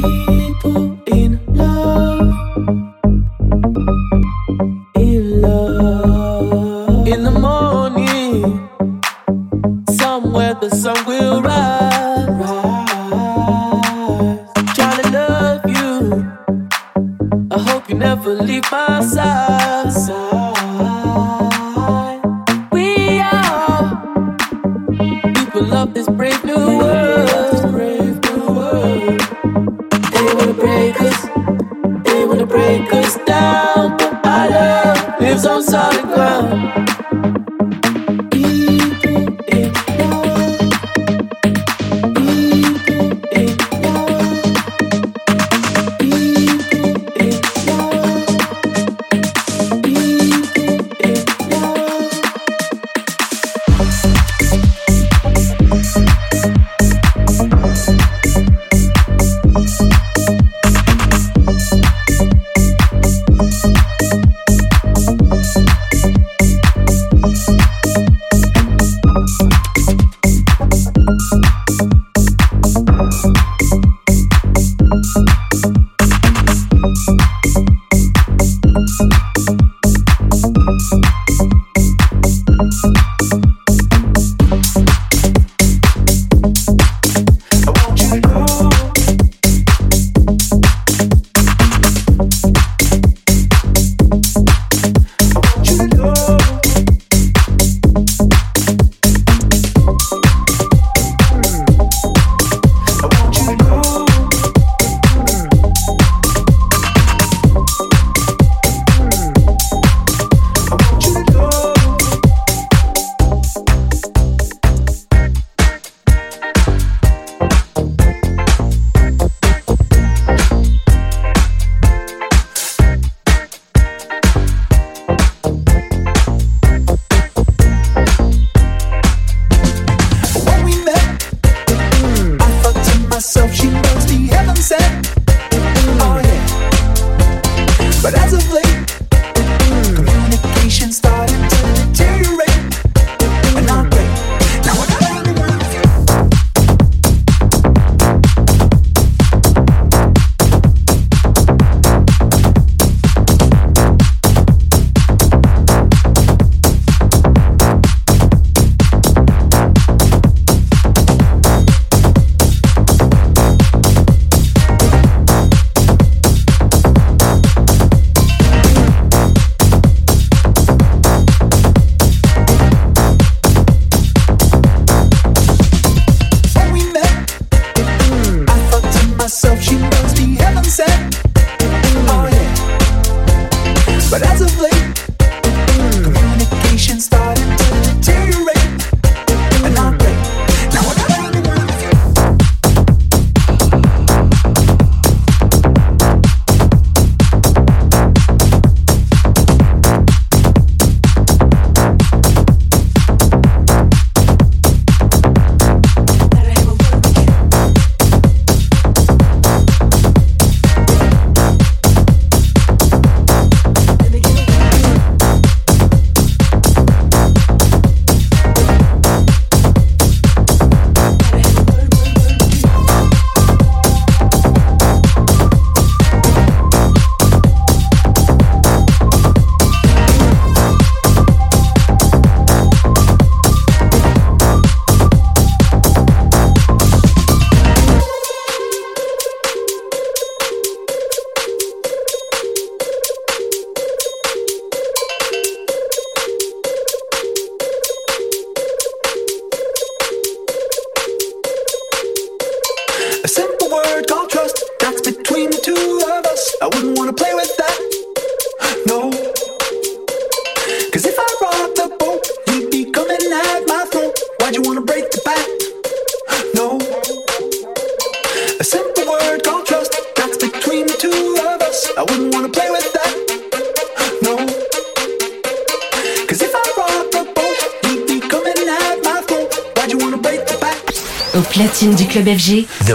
Thank you.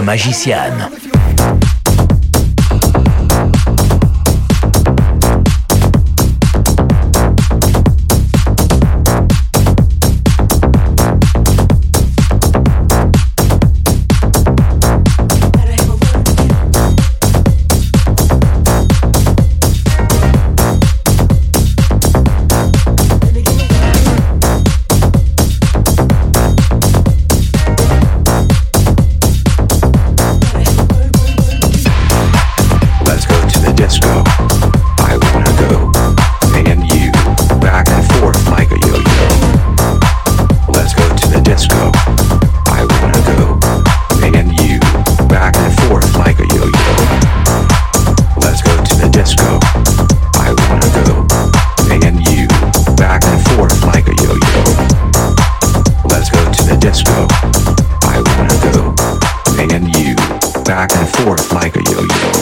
magiciane disco. I wanna go. And you, back and forth like a yo-yo.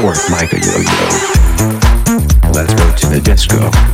Forth yo-yo. Let's go to the disco.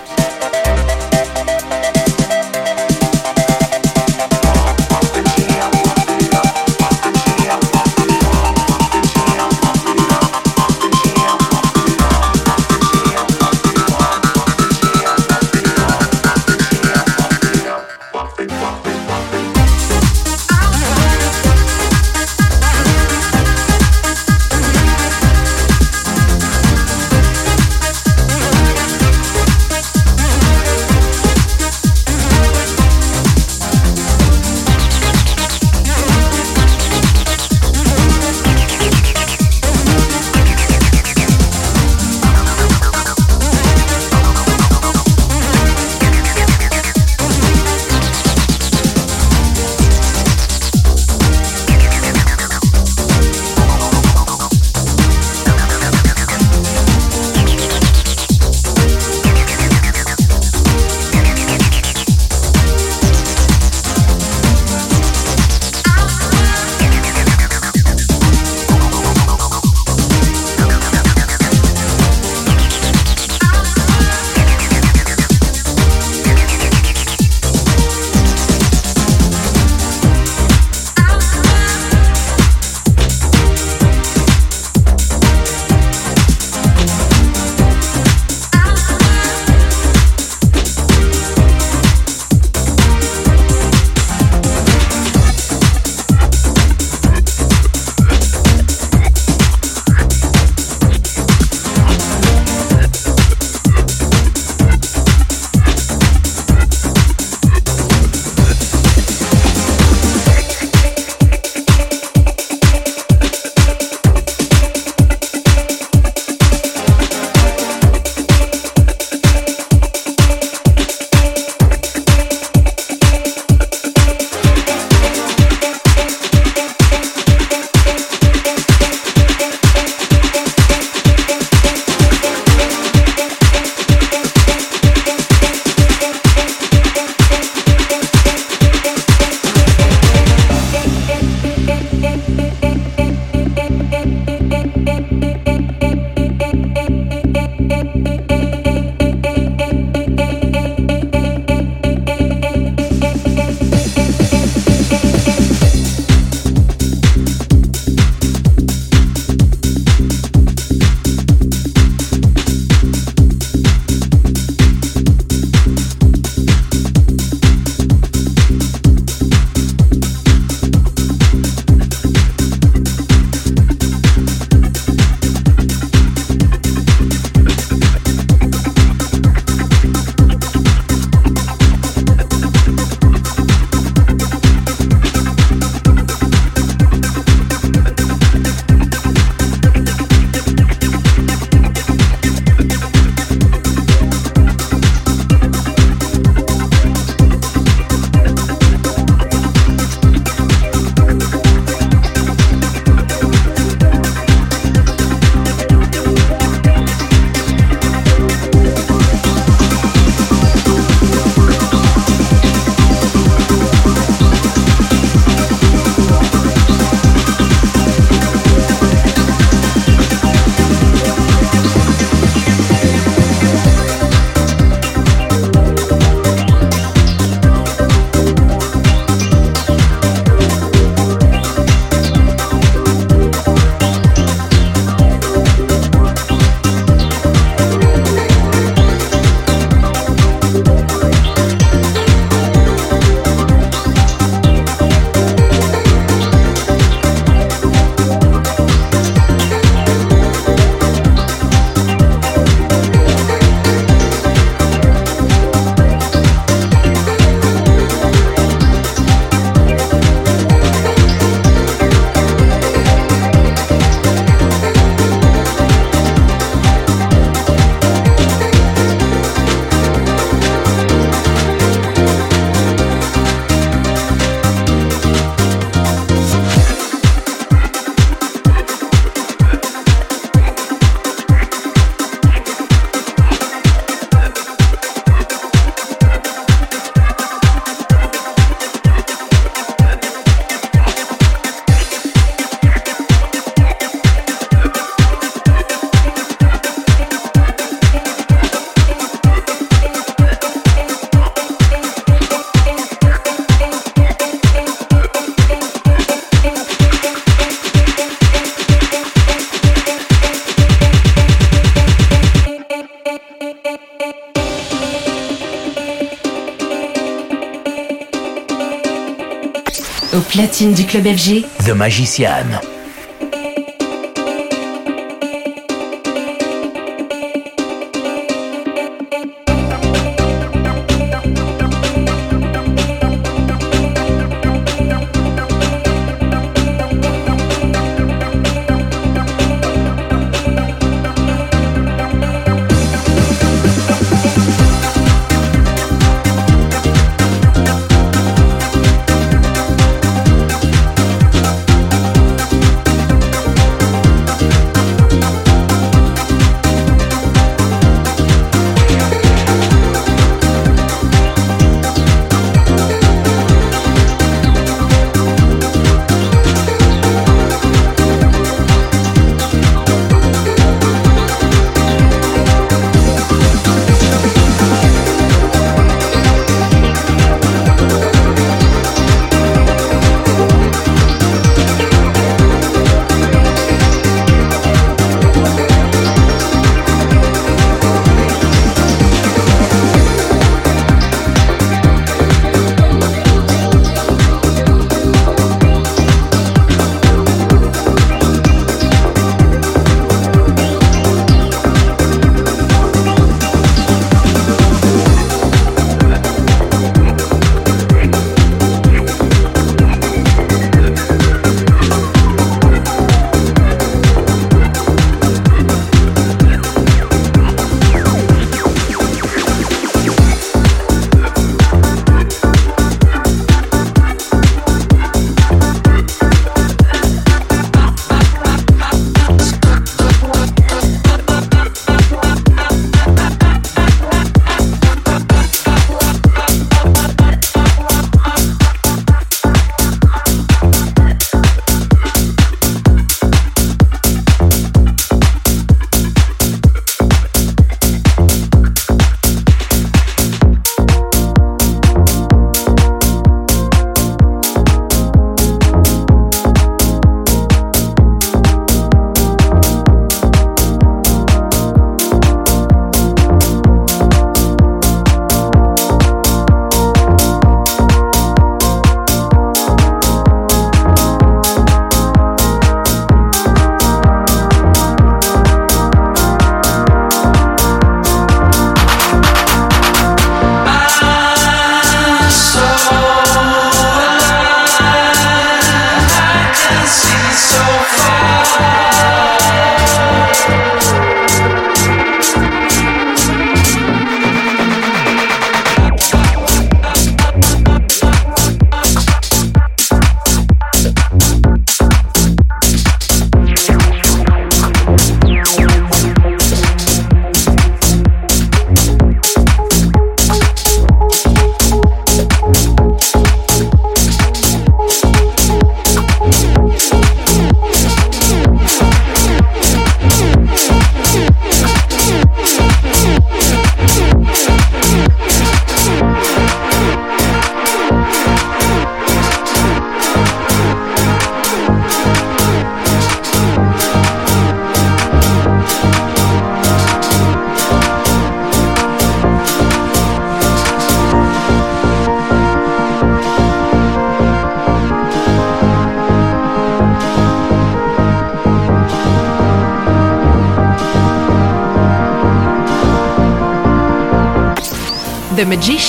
Du club FG, The Magician.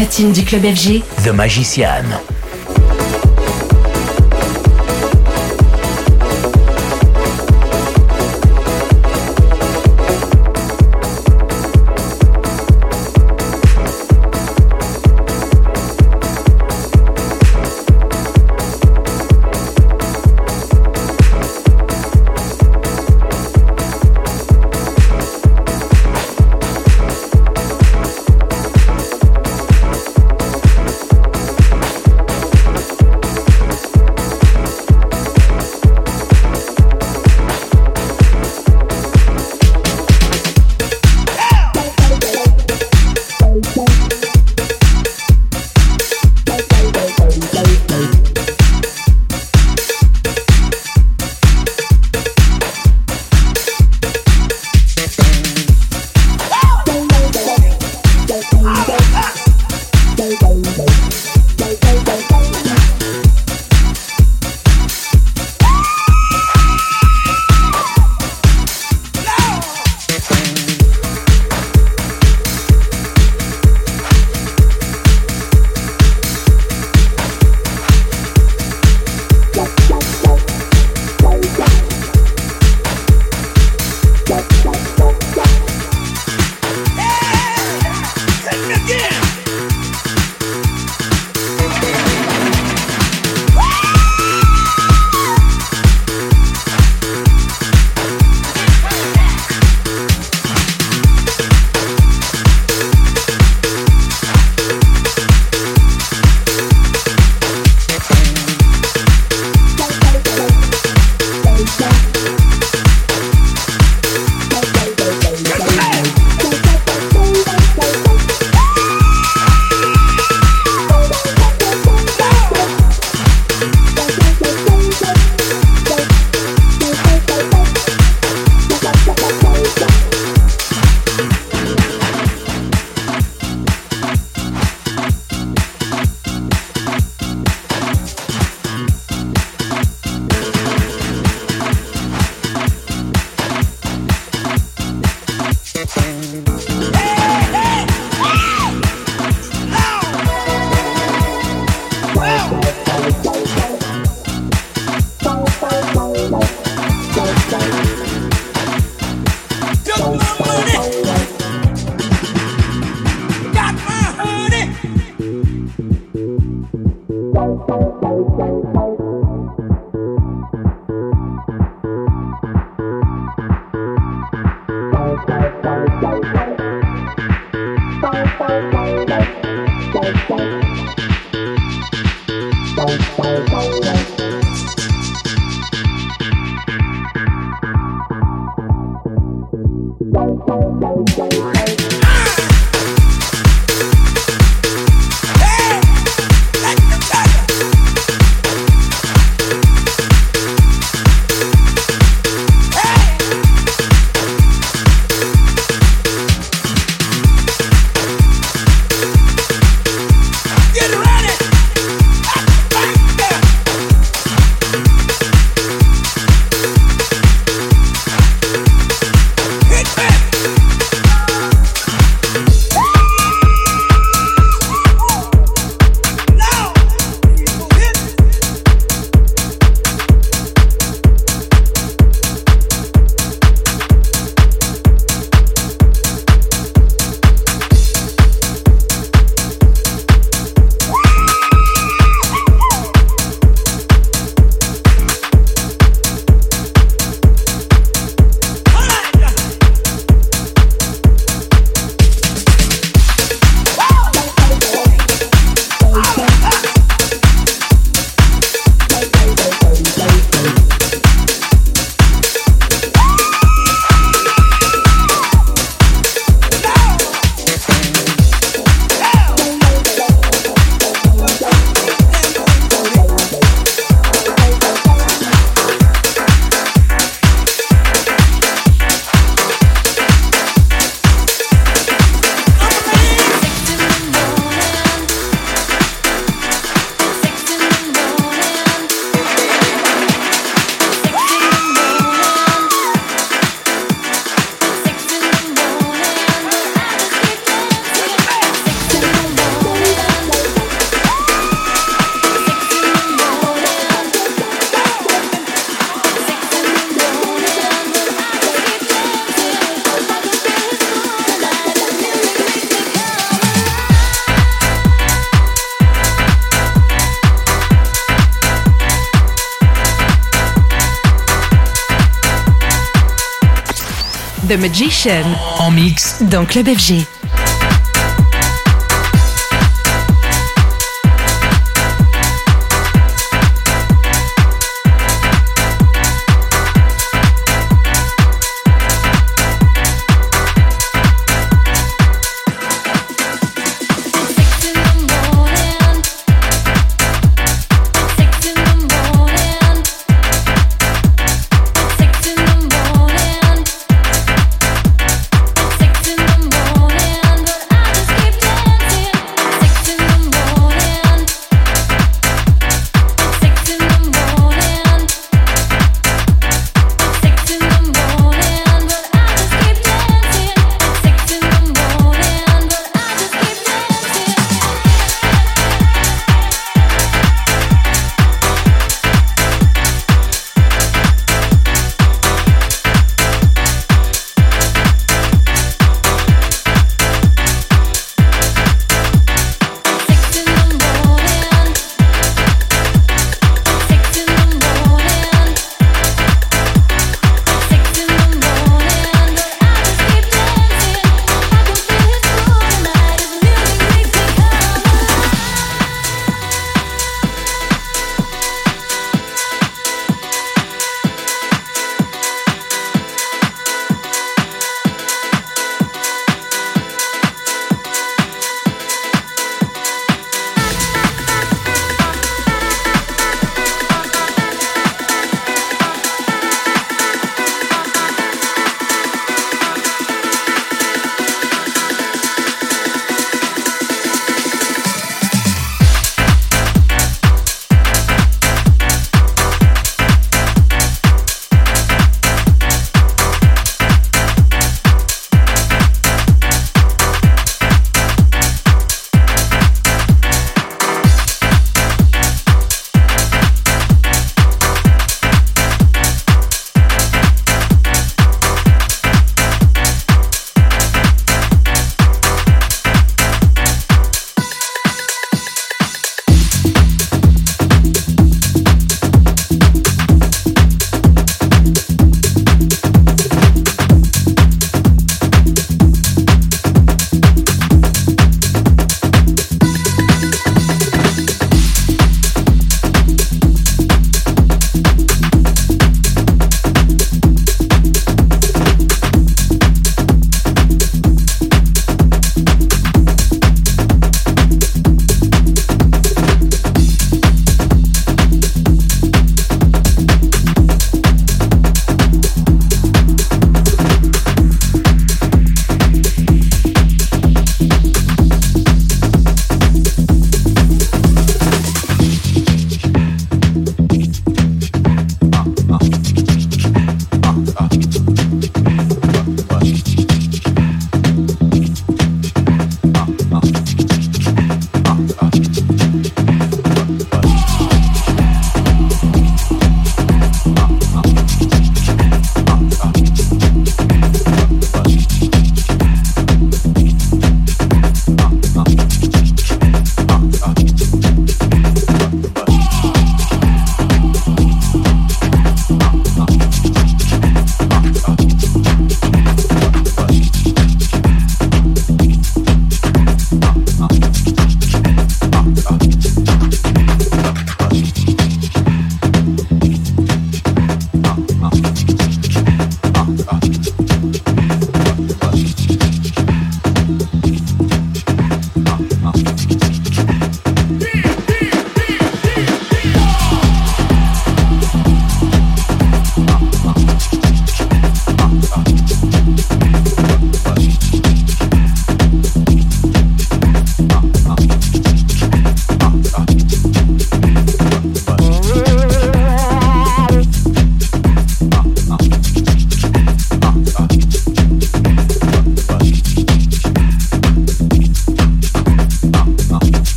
Platine du club FG, The Magician. The Magician. En mix. Dans Club FG.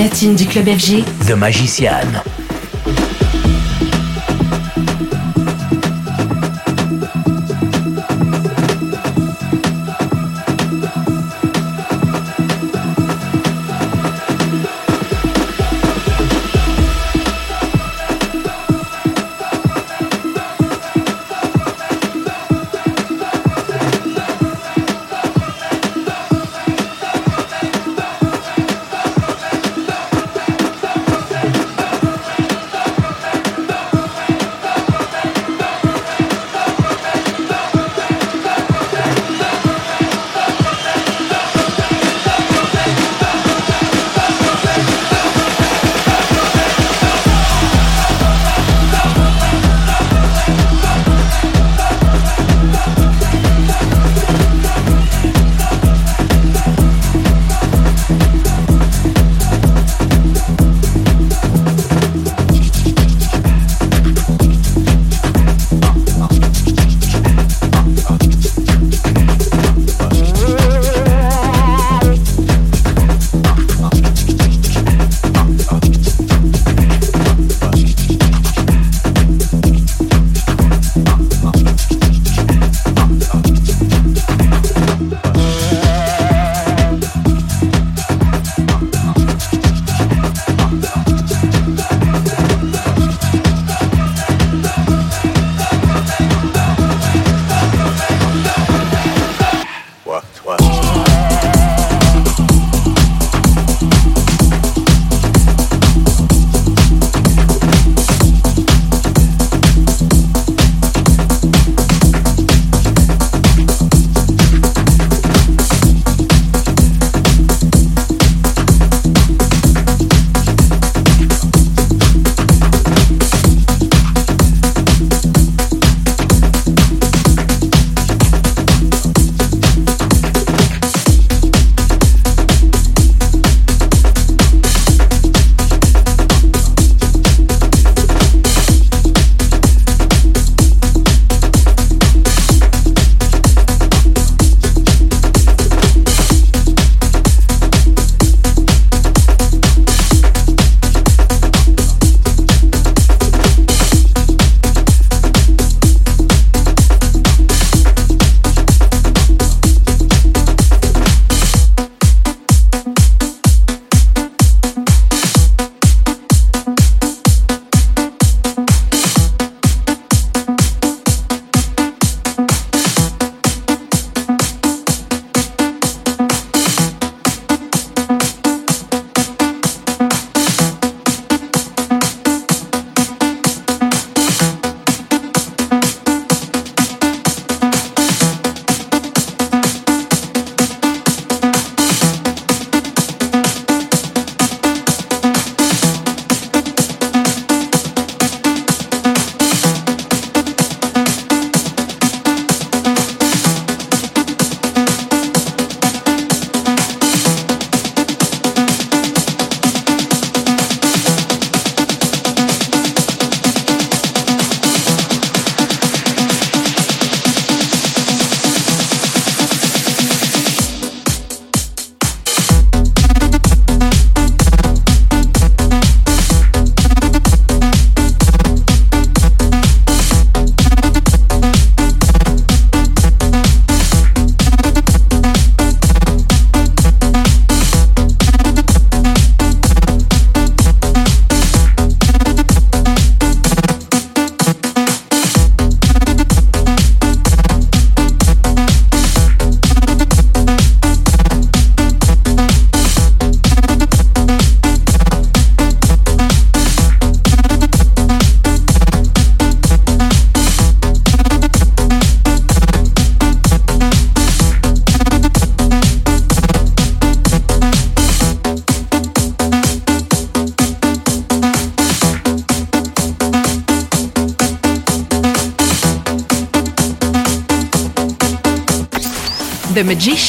Platine du club FG, The Magician.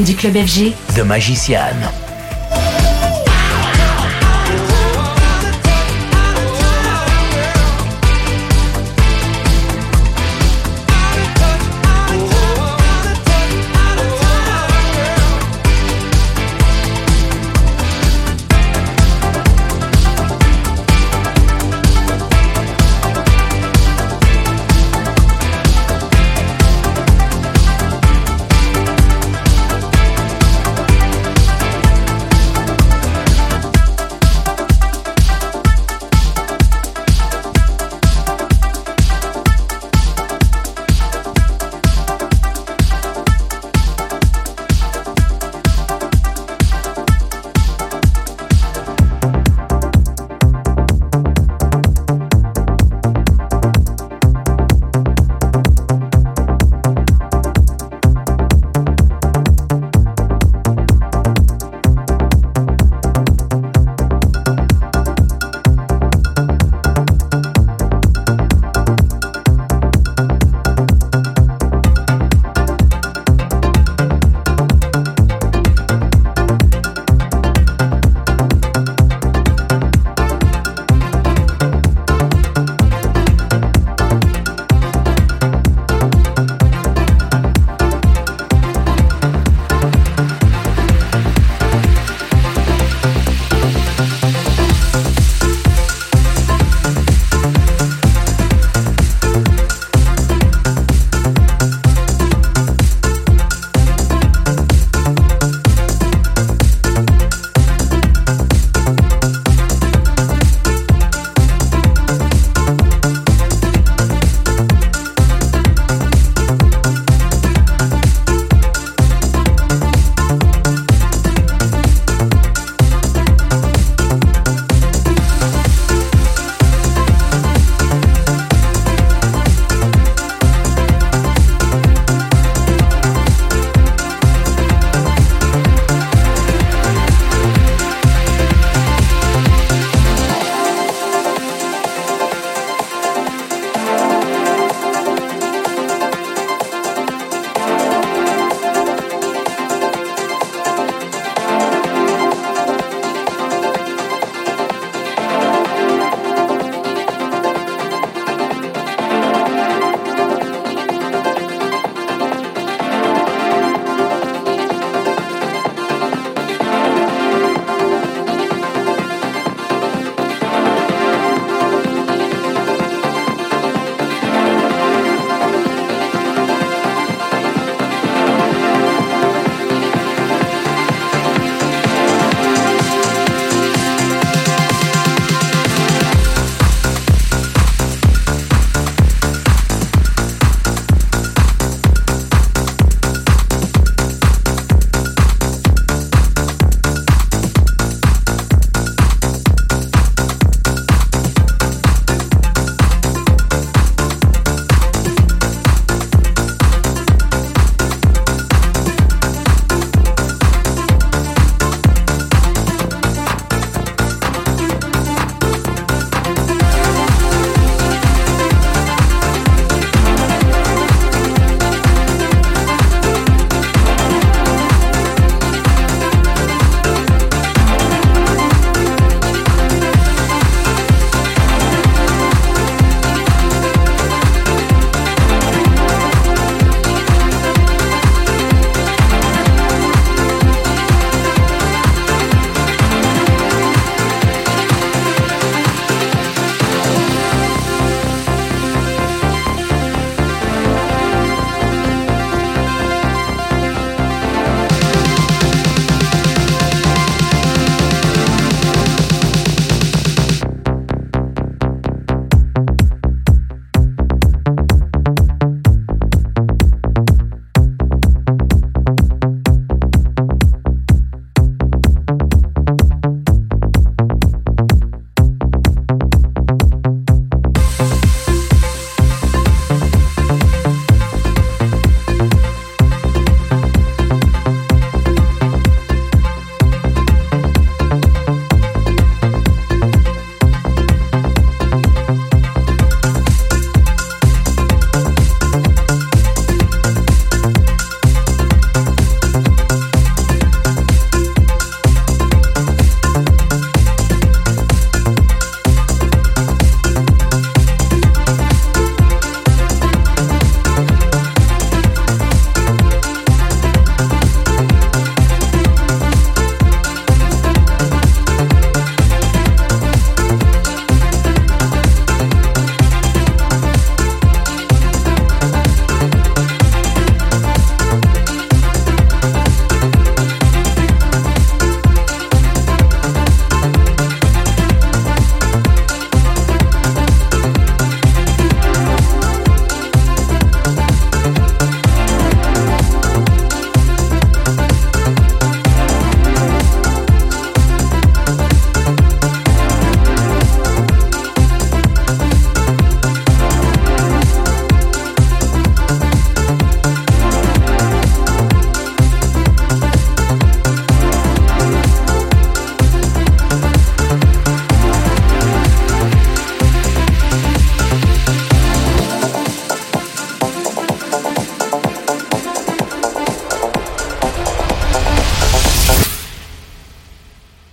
Du club FG, The Magician.